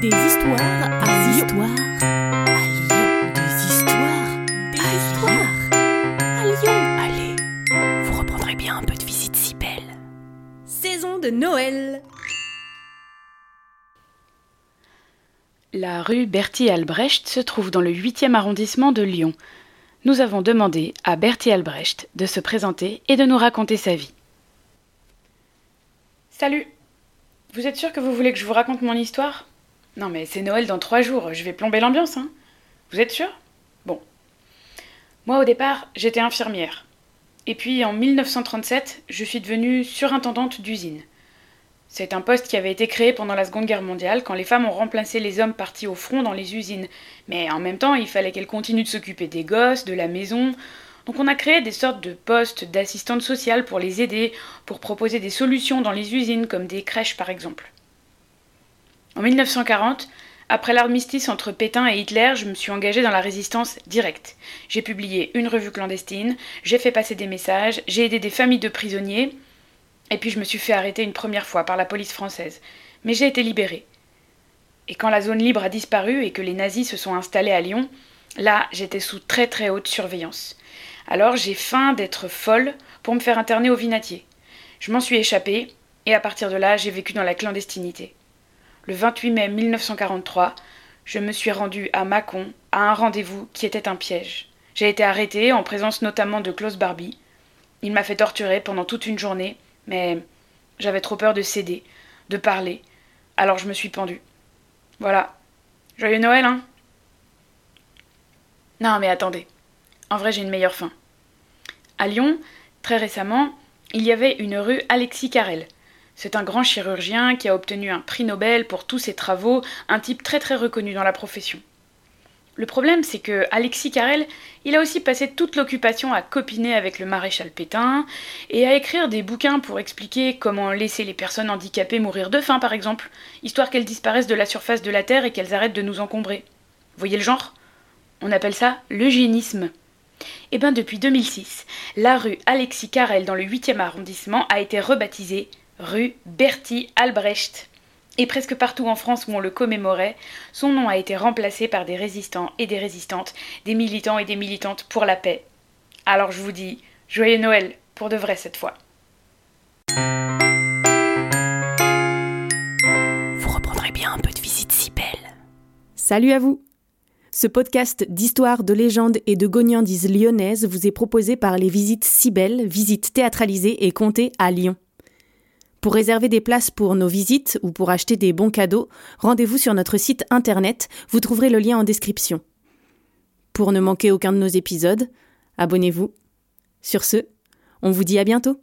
Des histoires à Des Lyon. histoires à Lyon. Des histoires Des à histoires à Lyon. Allez, vous reprendrez bien un peu de visite si belle. Saison de Noël. La rue Berthier-Albrecht se trouve dans le 8e arrondissement de Lyon. Nous avons demandé à Berthier-Albrecht de se présenter et de nous raconter sa vie. Salut Vous êtes sûr que vous voulez que je vous raconte mon histoire? Non mais c'est Noël dans trois jours, je vais plomber l'ambiance, hein Vous êtes sûr? Bon. Moi au départ, j'étais infirmière. Et puis en 1937, je suis devenue surintendante d'usine. C'est un poste qui avait été créé pendant la Seconde Guerre mondiale, quand les femmes ont remplacé les hommes partis au front dans les usines. Mais en même temps, il fallait qu'elles continuent de s'occuper des gosses, de la maison. Donc on a créé des sortes de postes d'assistantes sociales pour les aider, pour proposer des solutions dans les usines, comme des crèches par exemple. En 1940, après l'armistice entre Pétain et Hitler, je me suis engagée dans la résistance directe. J'ai publié une revue clandestine, j'ai fait passer des messages, j'ai aidé des familles de prisonniers, et puis je me suis fait arrêter une première fois par la police française. Mais j'ai été libérée. Et quand la zone libre a disparu et que les nazis se sont installés à Lyon, là j'étais sous très très haute surveillance. Alors j'ai faim d'être folle pour me faire interner au Vinatier. Je m'en suis échappée, et à partir de là j'ai vécu dans la clandestinité. Le 28 mai 1943, je me suis rendue à Mâcon à un rendez-vous qui était un piège. J'ai été arrêtée en présence notamment de Klaus Barbie. Il m'a fait torturer pendant toute une journée, mais j'avais trop peur de céder, de parler, alors je me suis pendue. Voilà. Joyeux Noël, hein Non, mais attendez. En vrai, j'ai une meilleure fin. À Lyon, très récemment, il y avait une rue Alexis Carrel. C'est un grand chirurgien qui a obtenu un prix Nobel pour tous ses travaux, un type très très reconnu dans la profession. Le problème, c'est que Alexis Carrel, il a aussi passé toute l'occupation à copiner avec le maréchal Pétain et à écrire des bouquins pour expliquer comment laisser les personnes handicapées mourir de faim, par exemple, histoire qu'elles disparaissent de la surface de la Terre et qu'elles arrêtent de nous encombrer. Voyez le genre? On appelle ça l'eugénisme. Eh bien, depuis 2006, la rue Alexis Carrel dans le 8e arrondissement a été rebaptisée rue Bertie Albrecht. Et presque partout en France où on le commémorait, son nom a été remplacé par des résistants et des résistantes, des militants et des militantes pour la paix. Alors je vous dis, joyeux Noël, pour de vrai cette fois. Vous reprendrez bien un peu de visite si belle. Salut à vous. Ce podcast d'histoire, de légendes et de gognandises lyonnaises vous est proposé par les visites si belles, visites théâtralisées et comptées à Lyon. Pour réserver des places pour nos visites ou pour acheter des bons cadeaux, rendez-vous sur notre site internet, vous trouverez le lien en description. Pour ne manquer aucun de nos épisodes, abonnez-vous. Sur ce, on vous dit à bientôt.